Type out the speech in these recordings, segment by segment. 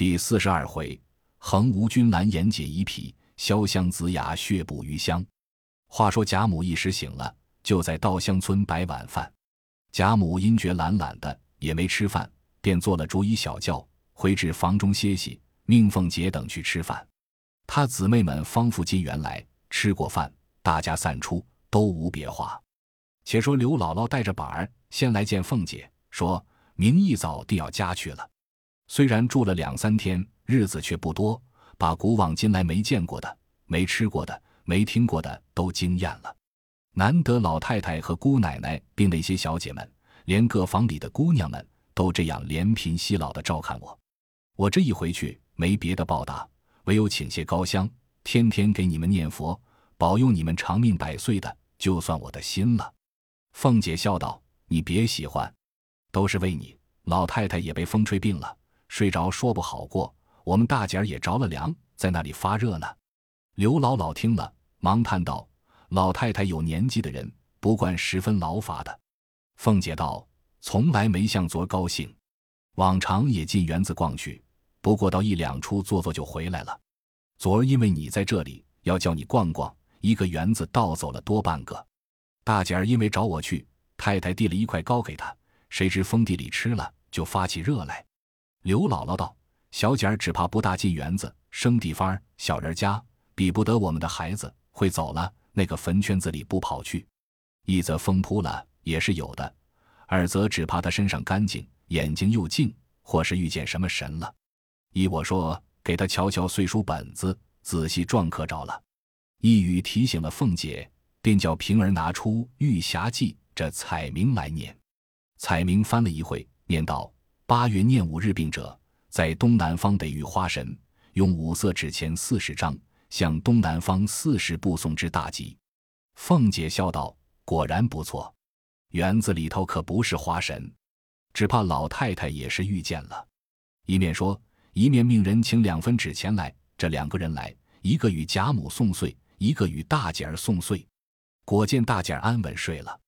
第四十二回，横无君兰言解遗癖，潇湘子雅血补余香。话说贾母一时醒了，就在稻香村摆晚饭。贾母因觉懒懒的，也没吃饭，便做了竹椅小轿，回至房中歇息，命凤姐等去吃饭。她姊妹们方复进园来，吃过饭，大家散出，都无别话。且说刘姥姥带着板儿先来见凤姐，说明一早定要家去了。虽然住了两三天，日子却不多，把古往今来没见过的、没吃过的、没听过的都惊艳了。难得老太太和姑奶奶，并那些小姐们，连各房里的姑娘们都这样怜贫惜老的照看我。我这一回去，没别的报答，唯有请些高香，天天给你们念佛，保佑你们长命百岁的，就算我的心了。凤姐笑道：“你别喜欢，都是为你。老太太也被风吹病了。”睡着说不好过，我们大姐儿也着了凉，在那里发热呢。刘姥姥听了，忙叹道：“老太太有年纪的人，不惯十分劳乏的。”凤姐道：“从来没像昨儿高兴，往常也进园子逛去，不过到一两处坐坐就回来了。昨儿因为你在这里，要叫你逛逛，一个园子倒走了多半个。大姐儿因为找我去，太太递了一块糕给她，谁知封地里吃了，就发起热来。”刘姥姥道：“小姐儿只怕不大进园子，生地方小人家比不得我们的孩子，会走了那个坟圈子里不跑去。一则风扑了也是有的，二则只怕他身上干净，眼睛又净，或是遇见什么神了。依我说，给他瞧瞧岁数本子，仔细撞刻着了。”一语提醒了凤姐，便叫平儿拿出《玉匣记》这彩名来念。彩名翻了一会，念道。八月念五日病者，在东南方得遇花神，用五色纸钱四十张，向东南方四十步送之大吉。凤姐笑道：“果然不错，园子里头可不是花神，只怕老太太也是遇见了。”一面说，一面命人请两分纸钱来。这两个人来，一个与贾母送岁，一个与大姐儿送岁。果见大姐儿安稳睡了。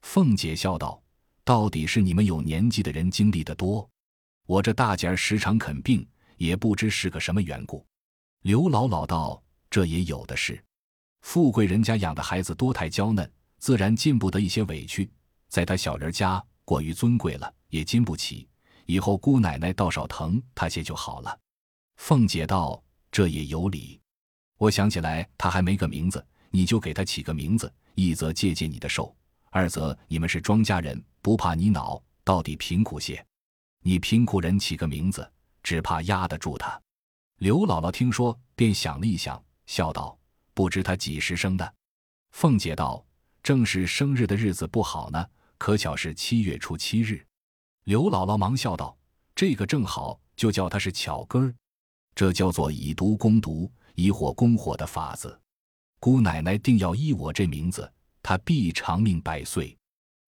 凤姐笑道。到底是你们有年纪的人经历的多，我这大姐儿时常肯病，也不知是个什么缘故。刘姥姥道：“这也有的是，富贵人家养的孩子多太娇嫩，自然禁不得一些委屈。在他小人家过于尊贵了，也经不起。以后姑奶奶倒少疼他些就好了。”凤姐道：“这也有理。我想起来，他还没个名字，你就给他起个名字，一则借借你的寿。”二则你们是庄稼人，不怕你恼，到底贫苦些。你贫苦人起个名字，只怕压得住他。刘姥姥听说，便想了一想，笑道：“不知他几时生的？”凤姐道：“正是生日的日子不好呢，可巧是七月初七日。”刘姥姥忙笑道：“这个正好，就叫他是巧根儿。这叫做以毒攻毒，以火攻火的法子。姑奶奶定要依我这名字。”他必长命百岁，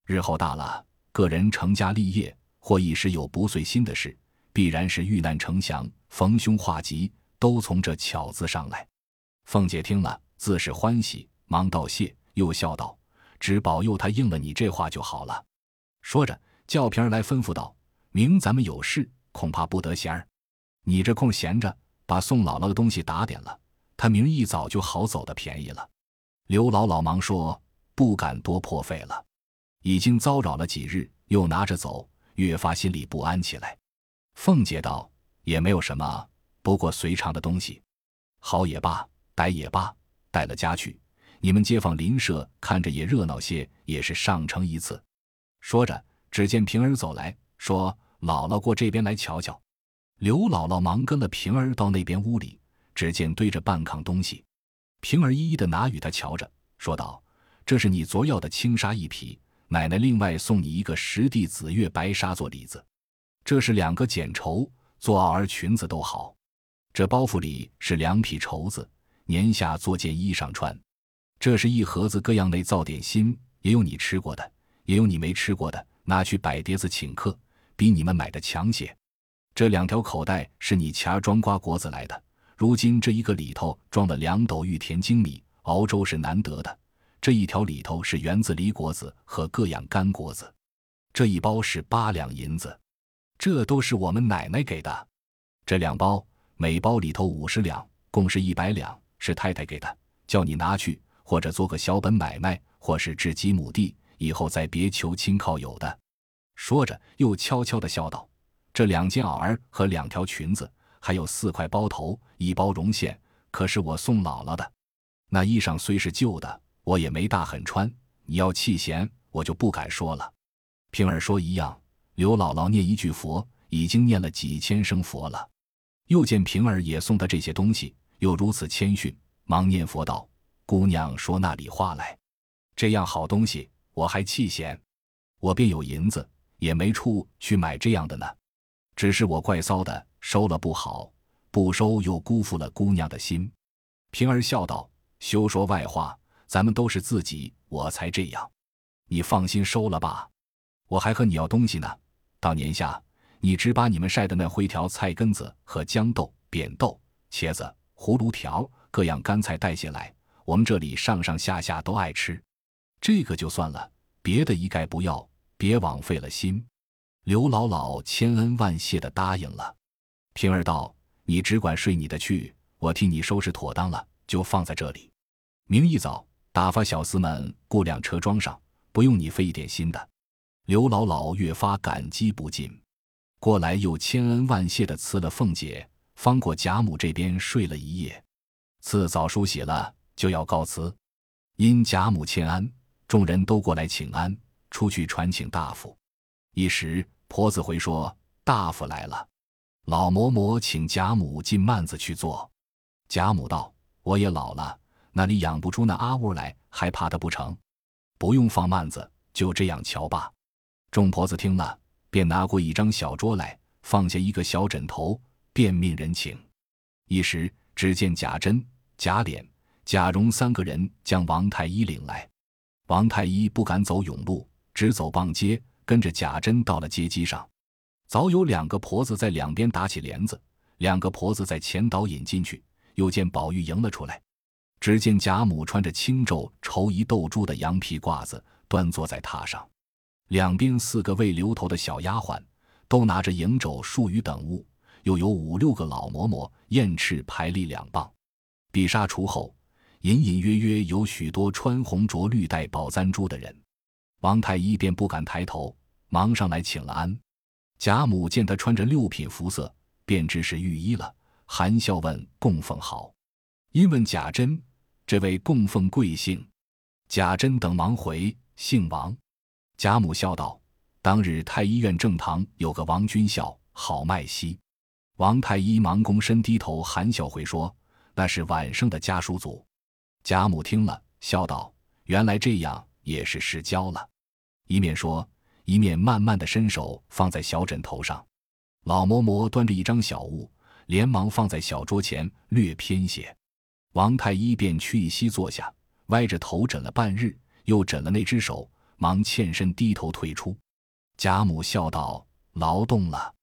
日后大了，个人成家立业，或一时有不遂心的事，必然是遇难成祥、逢凶化吉，都从这巧字上来。凤姐听了，自是欢喜，忙道谢，又笑道：“只保佑他应了你这话就好了。”说着，叫平儿来吩咐道：“明咱们有事，恐怕不得闲儿，你这空闲着，把宋姥姥的东西打点了，他明儿一早就好走的便宜了。”刘姥姥忙说。不敢多破费了，已经遭扰了几日，又拿着走，越发心里不安起来。凤姐道：“也没有什么，不过随常的东西，好也罢，歹也罢，带了家去，你们街坊邻舍看着也热闹些，也是上乘一次。”说着，只见平儿走来说：“姥姥过这边来瞧瞧。”刘姥姥忙跟了平儿到那边屋里，只见堆着半炕东西，平儿一一的拿与他瞧着，说道。这是你昨要的青纱一匹，奶奶另外送你一个十地紫月白纱做里子。这是两个剪绸做袄儿裙子都好。这包袱里是两匹绸子，年下做件衣裳穿。这是一盒子各样类造点心，也有你吃过的，也有你没吃过的，拿去摆碟子请客，比你们买的强些。这两条口袋是你钱儿装瓜果子来的，如今这一个里头装了两斗玉田精米，熬粥是难得的。这一条里头是园子梨果子和各样干果子，这一包是八两银子，这都是我们奶奶给的。这两包，每包里头五十两，共是一百两，是太太给的，叫你拿去，或者做个小本买卖，或是置几亩地，以后再别求亲靠友的。”说着，又悄悄地笑道：“这两件袄儿和两条裙子，还有四块包头，一包绒线，可是我送姥姥的。那衣裳虽是旧的，我也没大狠穿。你要弃嫌，我就不敢说了。”平儿说：“一样。”刘姥姥念一句佛，已经念了几千声佛了。又见平儿也送的这些东西，又如此谦逊，忙念佛道：“姑娘说那里话来？这样好东西，我还弃嫌？我便有银子。”也没处去买这样的呢，只是我怪骚的，收了不好，不收又辜负了姑娘的心。平儿笑道：“休说外话，咱们都是自己，我才这样。你放心收了吧，我还和你要东西呢。到年下，你只把你们晒的那灰条、菜根子和豇豆、扁豆、茄子、葫芦条各样干菜带下来，我们这里上上下下都爱吃。这个就算了，别的一概不要。”别枉费了心，刘姥姥千恩万谢的答应了。平儿道：“你只管睡你的去，我替你收拾妥当了，就放在这里。明一早打发小厮们雇辆车装上，不用你费一点心的。”刘姥姥越发感激不尽，过来又千恩万谢的辞了凤姐，方过贾母这边睡了一夜。次早梳洗了，就要告辞，因贾母欠安，众人都过来请安。出去传请大夫，一时婆子回说大夫来了，老嬷嬷请贾母进幔子去坐。贾母道：“我也老了，那里养不出那阿呜来，还怕他不成？不用放幔子，就这样瞧吧。”众婆子听了，便拿过一张小桌来，放下一个小枕头，便命人请。一时只见贾珍、贾琏、贾蓉三个人将王太医领来，王太医不敢走甬路。只走傍街，跟着贾珍到了街机上，早有两个婆子在两边打起帘子，两个婆子在前导引进去。又见宝玉迎了出来，只见贾母穿着青皱绸衣斗珠的羊皮褂子，端坐在榻上，两边四个未留头的小丫鬟都拿着银帚、树鱼等物，又有五六个老嬷嬷燕翅排立两傍，碧纱橱后，隐隐约约有许多穿红着绿戴宝簪珠的人。王太医便不敢抬头，忙上来请了安。贾母见他穿着六品服色，便知是御医了，含笑问：“供奉好。”因问贾珍：“这位供奉贵姓？”贾珍等忙回：“姓王。”贾母笑道：“当日太医院正堂有个王君孝，好卖稀。”王太医忙躬身低头，含笑回说：“那是晚生的家属祖。”贾母听了，笑道：“原来这样。”也是失交了，一面说，一面慢慢的伸手放在小枕头上。老嬷嬷端着一张小物，连忙放在小桌前，略偏些。王太医便屈一膝坐下，歪着头枕了半日，又枕了那只手，忙欠身低头退出。贾母笑道：“劳动了，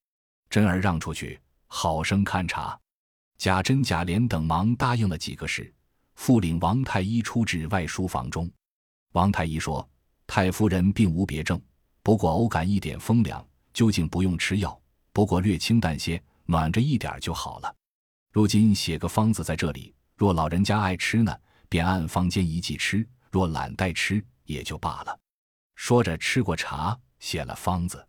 珍儿让出去，好生看茶。”贾珍、贾琏等忙答应了几个事，复领王太医出至外书房中。王太医说：“太夫人并无别症，不过偶感一点风凉，究竟不用吃药，不过略清淡些，暖着一点就好了。如今写个方子在这里，若老人家爱吃呢，便按房间一剂吃；若懒怠吃，也就罢了。”说着，吃过茶，写了方子，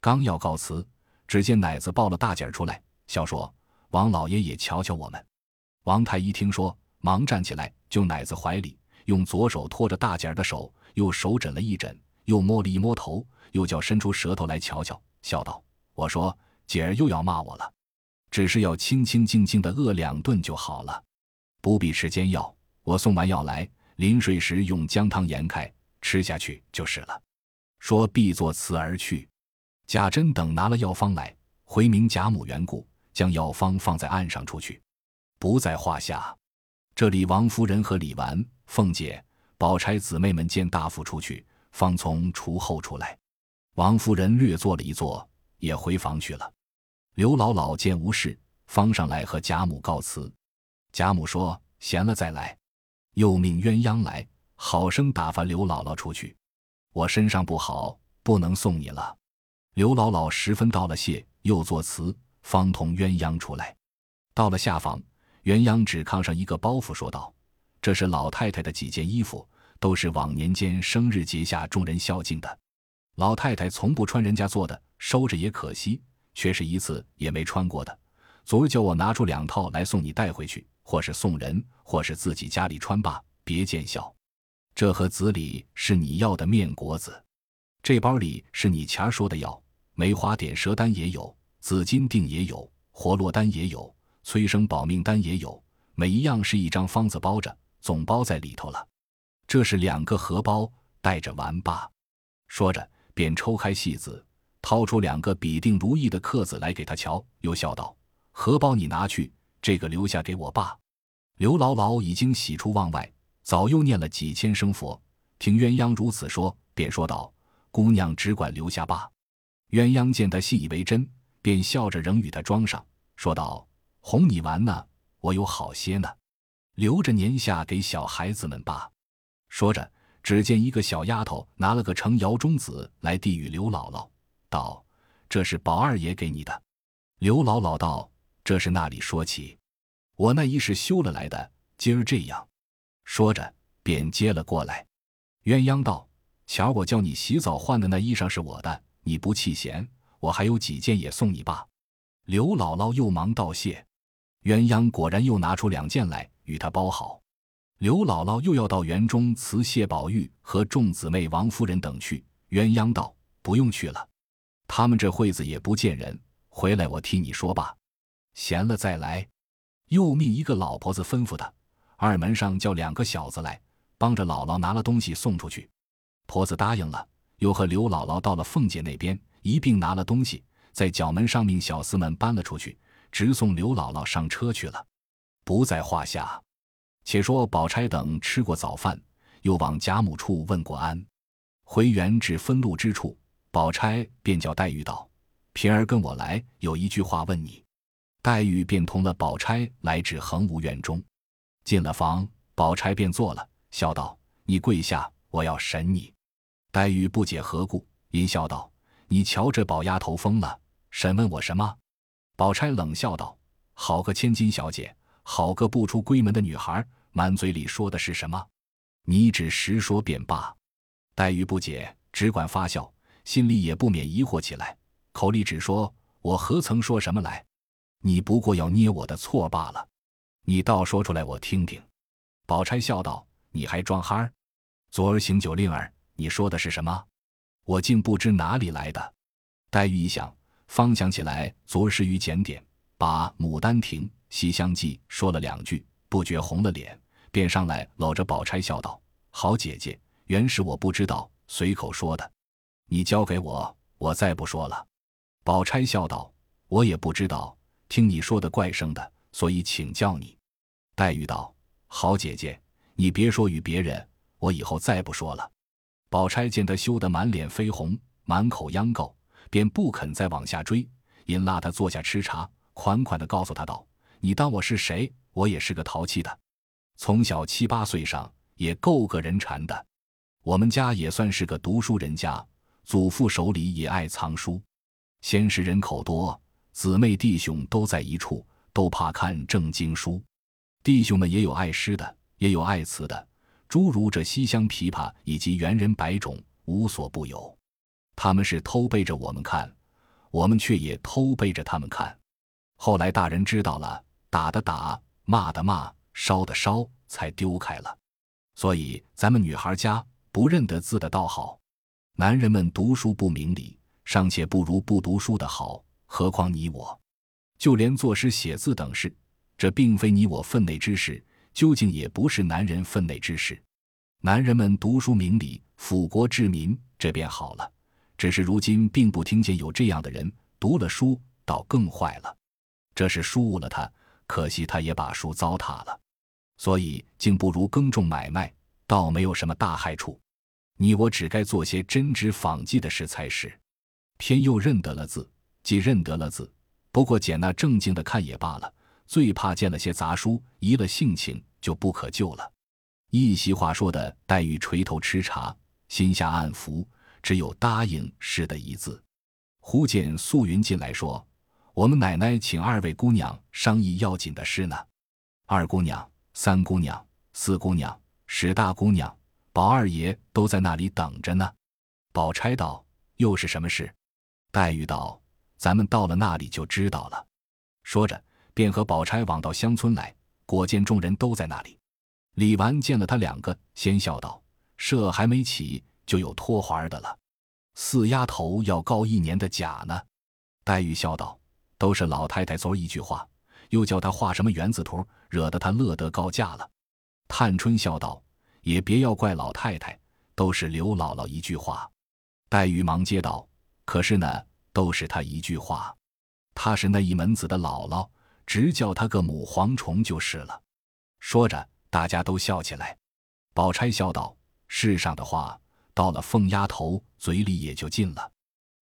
刚要告辞，只见奶子抱了大姐儿出来，笑说：“王老爷也瞧瞧我们。”王太医听说，忙站起来，就奶子怀里。用左手托着大姐儿的手，又手枕了一枕，又摸了一摸头，又叫伸出舌头来瞧瞧，笑道：“我说姐儿又要骂我了，只是要清清静静的饿两顿就好了，不必吃煎药。我送完药来，临睡时用姜汤盐开，吃下去就是了。”说必作辞而去。贾珍等拿了药方来，回明贾母缘故，将药方放在案上出去，不在话下。这里王夫人和李纨。凤姐、宝钗姊妹们见大夫出去，方从厨后出来。王夫人略坐了一坐，也回房去了。刘姥姥见无事，方上来和贾母告辞。贾母说：“闲了再来。”又命鸳鸯来，好生打发刘姥姥出去。我身上不好，不能送你了。刘姥姥十分道了谢，又作辞，方同鸳鸯出来。到了下房，鸳鸯只炕上一个包袱，说道：“这是老太太的几件衣服，都是往年间生日节下众人孝敬的。老太太从不穿人家做的，收着也可惜，却是一次也没穿过的。昨儿叫我拿出两套来送你带回去，或是送人，或是自己家里穿吧，别见笑。这盒子里是你要的面果子，这包里是你前儿说的要梅花点舌丹也有，紫金锭也有，活络丹也有。”催生保命丹也有，每一样是一张方子包着，总包在里头了。这是两个荷包，带着玩吧。说着，便抽开戏子，掏出两个比定如意的刻子来给他瞧，又笑道：“荷包你拿去，这个留下给我爸。”刘姥姥已经喜出望外，早又念了几千声佛，听鸳鸯如此说，便说道：“姑娘只管留下罢。”鸳鸯见他信以为真，便笑着仍与他装上，说道。哄你玩呢，我有好些呢，留着年下给小孩子们吧。说着，只见一个小丫头拿了个盛窑中子来递与刘姥姥，道：“这是宝二爷给你的。”刘姥姥道：“这是那里说起？我那衣是修了来的，今儿这样。”说着，便接了过来。鸳鸯道：“瞧我叫你洗澡换的那衣裳是我的，你不弃嫌，我还有几件也送你吧。”刘姥姥又忙道谢。鸳鸯果然又拿出两件来与他包好，刘姥姥又要到园中辞谢宝玉和众姊妹、王夫人等去。鸳鸯道：“不用去了，他们这会子也不见人，回来我替你说吧，闲了再来。”又命一个老婆子吩咐他，二门上叫两个小子来，帮着姥姥拿了东西送出去。婆子答应了，又和刘姥姥到了凤姐那边，一并拿了东西，在角门上命小厮们搬了出去。直送刘姥姥上车去了，不在话下。且说宝钗等吃过早饭，又往贾母处问过安，回园至分路之处，宝钗便叫黛玉道：“平儿跟我来，有一句话问你。”黛玉便同了宝钗来至恒芜院中，进了房，宝钗便坐了，笑道：“你跪下，我要审你。”黛玉不解何故，因笑道：“你瞧这宝丫头疯了，审问我什么？”宝钗冷笑道：“好个千金小姐，好个不出闺门的女孩，满嘴里说的是什么？你只实说便罢。”黛玉不解，只管发笑，心里也不免疑惑起来，口里只说：“我何曾说什么来？你不过要捏我的错罢了。你倒说出来，我听听。”宝钗笑道：“你还装憨儿？昨儿行酒令儿，你说的是什么？我竟不知哪里来的。”黛玉一想。方想起来，昨日于检点，把《牡丹亭》《西厢记》说了两句，不觉红了脸，便上来搂着宝钗笑道：“好姐姐，原是我不知道，随口说的。你交给我，我再不说了。”宝钗笑道：“我也不知道，听你说的怪声的，所以请教你。”黛玉道：“好姐姐，你别说与别人，我以后再不说了。”宝钗见他羞得满脸绯红，满口央告。便不肯再往下追，因拉他坐下吃茶，款款的告诉他道：“你当我是谁？我也是个淘气的，从小七八岁上也够个人馋的。我们家也算是个读书人家，祖父手里也爱藏书。先是人口多，姊妹弟兄都在一处，都怕看正经书。弟兄们也有爱诗的，也有爱词的，诸如这西厢琵琶以及元人百种，无所不有。”他们是偷背着我们看，我们却也偷背着他们看。后来大人知道了，打的打，骂的骂，烧的烧，才丢开了。所以咱们女孩家不认得字的倒好，男人们读书不明理，尚且不如不读书的好，何况你我？就连作诗写字等事，这并非你我分内之事，究竟也不是男人分内之事。男人们读书明理，辅国治民，这便好了。只是如今并不听见有这样的人读了书，倒更坏了。这是疏误了他，可惜他也把书糟蹋了。所以竟不如耕种买卖，倒没有什么大害处。你我只该做些真知仿记的事才是。偏又认得了字，既认得了字，不过捡那正经的看也罢了。最怕见了些杂书，移了性情，就不可救了。一席话说的，黛玉垂头吃茶，心下暗服。只有答应是的一字。忽见素云进来说：“我们奶奶请二位姑娘商议要紧的事呢。二姑娘、三姑娘、四姑娘、史大姑娘、宝二爷都在那里等着呢。宝钗道：“又是什么事？”黛玉道：“咱们到了那里就知道了。”说着，便和宝钗往到乡村来。果见众人都在那里。李纨见了他两个，先笑道：“社还没起，就有托花的了。四丫头要告一年的假呢。”黛玉笑道。都是老太太昨儿一句话，又叫她画什么园子图，惹得她乐得告假了。探春笑道：“也别要怪老太太，都是刘姥姥一句话。”黛玉忙接道：“可是呢，都是他一句话。他是那一门子的姥姥，直叫他个母蝗虫就是了。”说着，大家都笑起来。宝钗笑道：“世上的话，到了凤丫头嘴里也就尽了。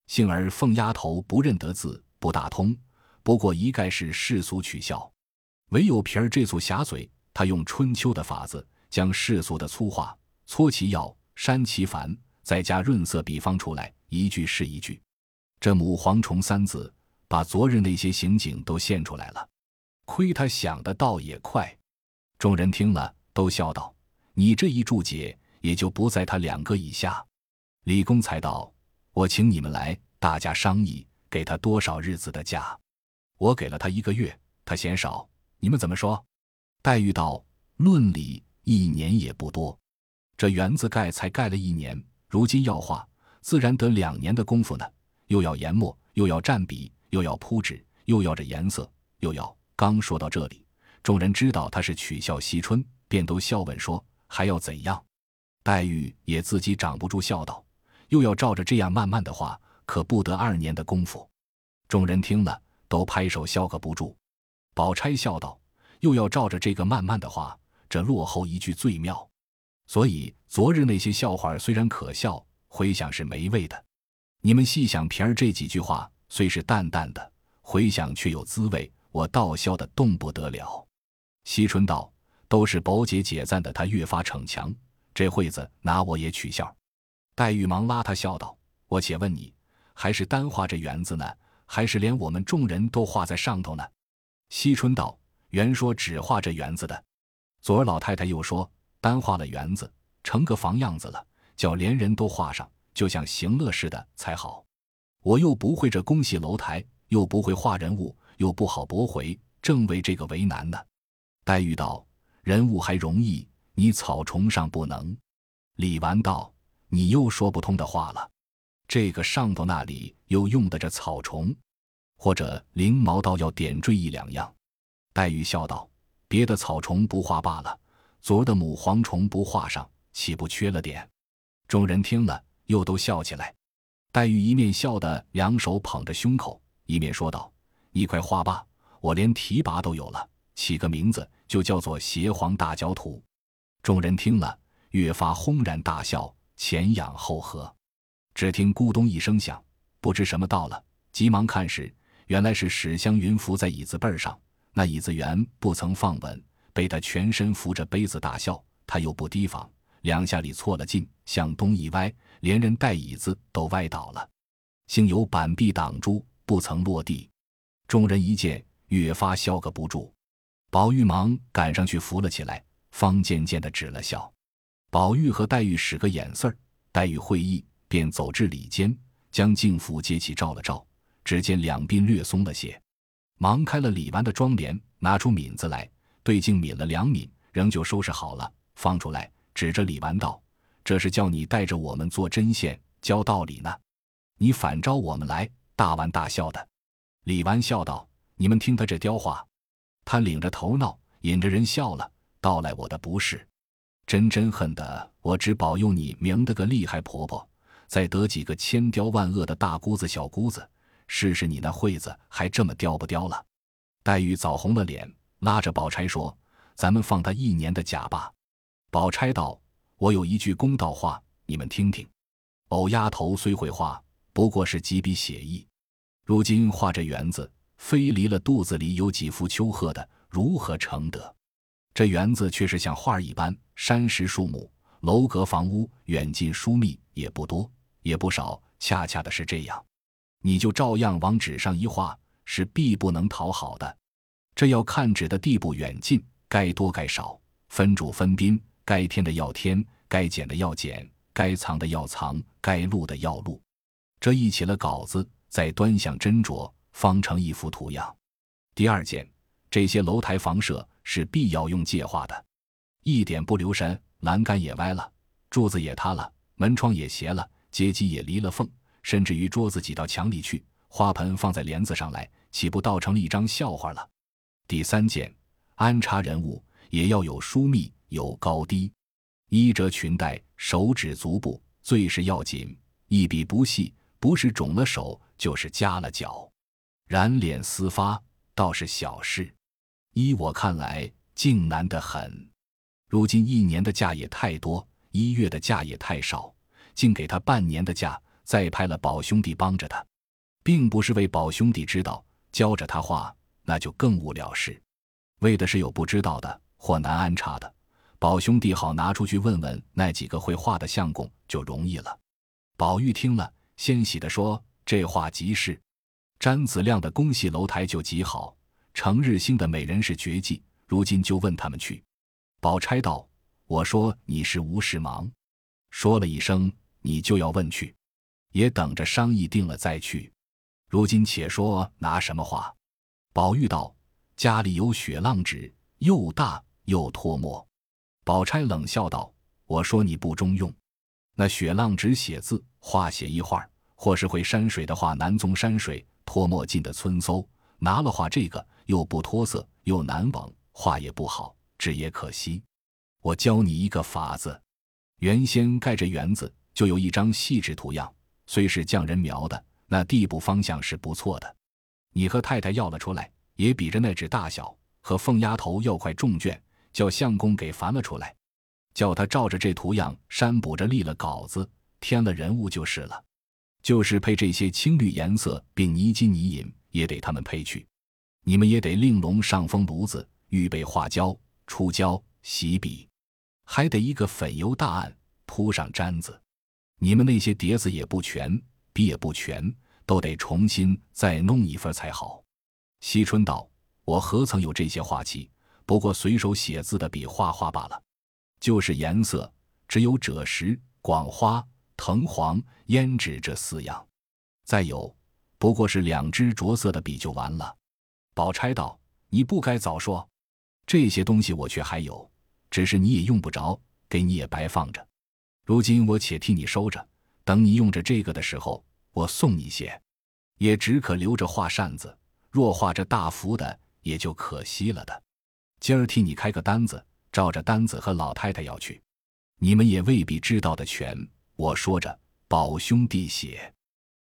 幸而凤丫头不认得字，不大通。”不过一概是世俗取笑，唯有皮儿这簇狭嘴，他用春秋的法子，将世俗的粗话搓其要，删其繁，再加润色比方出来，一句是一句。这母蝗虫三字，把昨日那些刑警都现出来了。亏他想的倒也快。众人听了，都笑道：“你这一注解，也就不在他两个以下。”李公才道：“我请你们来，大家商议，给他多少日子的假。”我给了他一个月，他嫌少，你们怎么说？黛玉道：“论理一年也不多，这园子盖才盖了一年，如今要画，自然得两年的功夫呢。又要研墨，又要蘸笔，又要铺纸，又要这颜色，又要……刚说到这里，众人知道他是取笑惜春，便都笑问说：还要怎样？黛玉也自己掌不住，笑道：又要照着这样慢慢的画，可不得二年的功夫。众人听了。都拍手笑个不住，宝钗笑道：“又要照着这个慢慢的话，这落后一句最妙。所以昨日那些笑话虽然可笑，回想是没味的。你们细想平儿这几句话，虽是淡淡的，回想却有滋味，我倒笑得动不得了。”惜春道：“都是宝姐姐赞的，她越发逞强。这会子拿我也取笑。”黛玉忙拉他笑道：“我且问你，还是单画这园子呢？”还是连我们众人都画在上头呢。惜春道：“原说只画这园子的，昨儿老太太又说单画了园子，成个房样子了，叫连人都画上，就像行乐似的才好。我又不会这宫戏楼台，又不会画人物，又不好驳回，正为这个为难呢。”黛玉道：“人物还容易，你草虫上不能。”李纨道：“你又说不通的话了。”这个上头那里又用得着草虫，或者灵毛倒要点缀一两样。黛玉笑道：“别的草虫不画罢了，昨儿的母蝗虫不画上，岂不缺了点？”众人听了，又都笑起来。黛玉一面笑得两手捧着胸口，一面说道：“你快画吧，我连提拔都有了，起个名字就叫做邪皇大教徒。”众人听了，越发轰然大笑，前仰后合。只听咕咚一声响，不知什么到了，急忙看时，原来是史湘云伏在椅子背上，那椅子原不曾放稳，被他全身扶着杯子大笑，他又不提防，两下里错了劲，向东一歪，连人带椅子都歪倒了，幸有板壁挡住，不曾落地。众人一见，越发笑个不住。宝玉忙赶上去扶了起来，方渐渐的止了笑。宝玉和黛玉使个眼色儿，黛玉会意。便走至里间，将镜符接起照了照，只见两鬓略松了些，忙开了李纨的妆帘，拿出抿子来，对镜抿了两抿，仍旧收拾好了，放出来，指着李纨道：“这是叫你带着我们做针线教道理呢，你反招我们来，大玩大笑的。”李纨笑道：“你们听他这刁话，他领着头闹，引着人笑了，道来我的不是，真真恨的我只保佑你明得个厉害婆婆。”再得几个千刁万恶的大姑子、小姑子，试试你那惠子还这么刁不刁了？黛玉早红了脸，拉着宝钗说：“咱们放他一年的假吧。”宝钗道：“我有一句公道话，你们听听。藕丫头虽会画，不过是几笔写意。如今画这园子，非离了肚子里有几幅秋鹤的，如何成得？这园子却是像画一般，山石树木、楼阁房屋，远近疏密，也不多。”也不少，恰恰的是这样，你就照样往纸上一画，是必不能讨好的。这要看纸的地步远近，该多该少，分主分宾，该添的要添，该减的要减，该藏的要藏，该录的要录。这一起了稿子，再端详斟酌，方成一幅图样。第二件，这些楼台房舍是必要用界画的，一点不留神，栏杆也歪了，柱子也塌了，门窗也斜了，阶梯也离了缝，甚至于桌子挤到墙里去，花盆放在帘子上来，岂不倒成了一张笑话了？第三件，安插人物也要有疏密，有高低，衣着裙带，手指足部最是要紧，一笔不细，不是肿了手，就是夹了脚。染脸丝发倒是小事，依我看来，竟难得很。如今一年的假也太多，一月的假也太少，竟给他半年的假，再派了宝兄弟帮着他，并不是为宝兄弟知道教着他画。那就更无了事，为的是有不知道的或难安插的，宝兄弟好拿出去问问那几个会画的相公，就容易了。宝玉听了，欣喜地说：“这话极是。”詹子亮的宫戏楼台就极好，程日兴的美人是绝技，如今就问他们去。宝钗道：“我说你是无事忙，说了一声你就要问去，也等着商议定了再去。如今且说拿什么画？”宝玉道：“家里有雪浪纸，又大又脱墨。”宝钗冷笑道：“我说你不中用，那雪浪纸写字画写一画，或是会山水的画南宗山水，脱墨尽的村搜。拿了画这个又不脱色，又难往，画也不好，纸也可惜。我教你一个法子，原先盖着园子就有一张细纸图样，虽是匠人描的，那地步方向是不错的。”你和太太要了出来，也比着那纸大小，和凤丫头要块重卷，叫相公给烦了出来，叫他照着这图样删补着立了稿子，添了人物就是了。就是配这些青绿颜色，并泥金泥银，也得他们配去。你们也得另笼上封炉子，预备画胶、出胶、洗笔，还得一个粉油大案，铺上毡子。你们那些碟子也不全，笔也不全。都得重新再弄一份才好。惜春道：“我何曾有这些画器？不过随手写字的笔画画罢了。就是颜色，只有赭石、广花、藤黄、胭脂这四样。再有，不过是两支着色的笔就完了。”宝钗道：“你不该早说，这些东西我却还有，只是你也用不着，给你也白放着。如今我且替你收着，等你用着这个的时候。”我送你些，也只可留着画扇子。若画着大幅的，也就可惜了的。今儿替你开个单子，照着单子和老太太要去。你们也未必知道的全。我说着，宝兄弟写。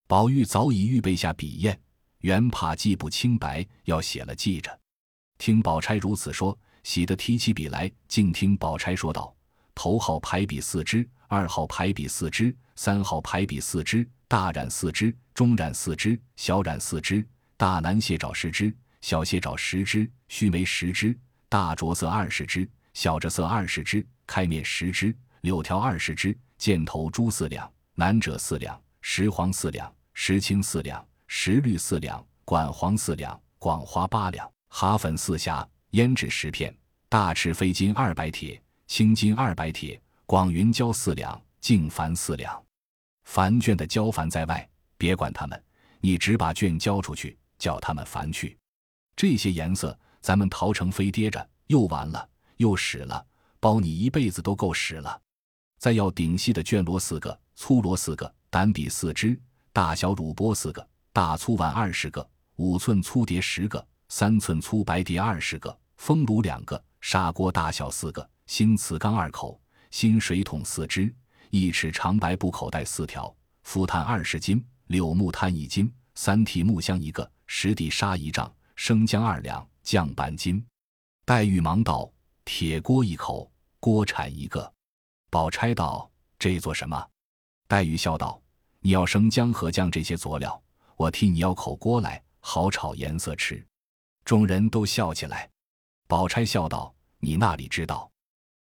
宝玉早已预备下笔砚，原怕记不清白，要写了记着。听宝钗如此说，喜得提起笔来，竟听宝钗说道：“头号排笔四支，二号排笔四支，三号排笔四支。”大染四支，中染四支，小染四支，大南蟹爪十支，小蟹爪十支，须眉十支，大着色二十只，小着色二十只，开面十只，柳条二十只，箭头珠四两，南者四两，石黄四两，石青四两，石绿四两，管黄四两，广花八两，哈粉四匣，胭脂十片，大赤飞金二百铁，青金二百铁，广云胶四两，净矾四两。凡卷的交凡在外，别管他们，你只把卷交出去，叫他们凡去。这些颜色，咱们陶成飞跌着，又完了，又使了，包你一辈子都够使了。再要顶细的卷罗四个，粗罗四个，胆笔四支，大小乳波四个，大粗碗二十个，五寸粗碟十个，三寸粗白碟二十个，风炉两个，砂锅大小四个，新瓷缸二口，新水桶四只。一尺长白布口袋四条，浮炭二十斤，柳木炭一斤，三屉木箱一个，十底沙一丈，生姜二两，酱板筋。黛玉忙道：“铁锅一口，锅铲一个。”宝钗道：“这做什么？”黛玉笑道：“你要生姜和酱这些佐料，我替你要口锅来，好炒颜色吃。”众人都笑起来。宝钗笑道：“你那里知道？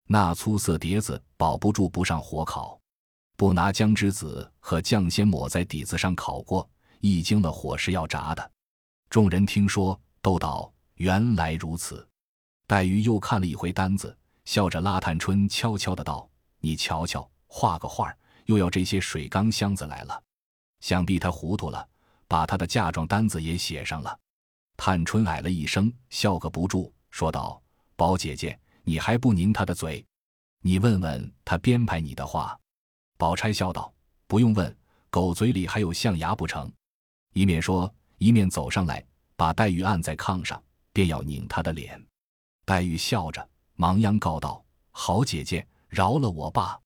那粗色碟子保不住不上火烤。”不拿姜汁子和酱先抹在底子上烤过，一经了火是要炸的。众人听说，都道原来如此。黛玉又看了一回单子，笑着拉探春悄悄的道：“你瞧瞧，画个画又要这些水缸箱子来了。想必他糊涂了，把他的嫁妆单子也写上了。”探春哎了一声，笑个不住，说道：“宝姐姐，你还不拧他的嘴？你问问他编排你的话。”宝钗笑道：“不用问，狗嘴里还有象牙不成？”一面说，一面走上来，把黛玉按在炕上，便要拧他的脸。黛玉笑着，忙央告道：“好姐姐，饶了我吧。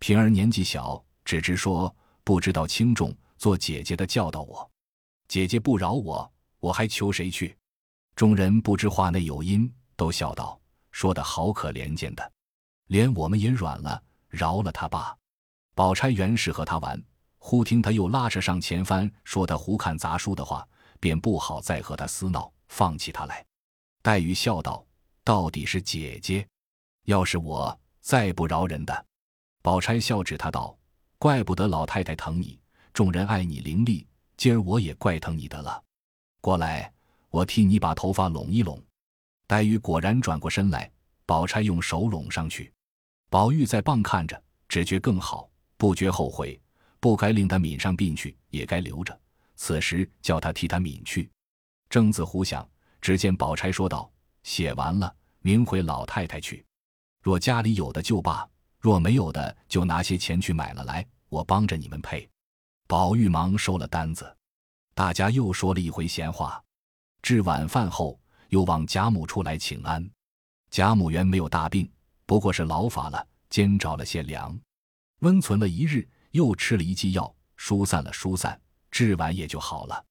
平儿年纪小，只知说，不知道轻重。做姐姐的教导我，姐姐不饶我。”我还求谁去？众人不知话内有因，都笑道：“说的好可怜见的，连我们也软了，饶了他吧。”宝钗原是和他玩，忽听他又拉扯上前番，说他胡看杂书的话，便不好再和他厮闹，放弃他来。黛玉笑道：“到底是姐姐，要是我再不饶人的。”宝钗笑指他道：“怪不得老太太疼你，众人爱你伶俐，今儿我也怪疼你的了。”过来，我替你把头发拢一拢。黛玉果然转过身来，宝钗用手拢上去。宝玉在傍看着，只觉更好，不觉后悔，不该令他抿上鬓去，也该留着。此时叫他替他抿去。正自胡想，只见宝钗说道：“写完了，明回老太太去。若家里有的就罢，若没有的，就拿些钱去买了来，我帮着你们配。”宝玉忙收了单子。大家又说了一回闲话，至晚饭后，又往贾母处来请安。贾母原没有大病，不过是劳乏了，兼着了些凉，温存了一日，又吃了一剂药，疏散了疏散，至晚也就好了。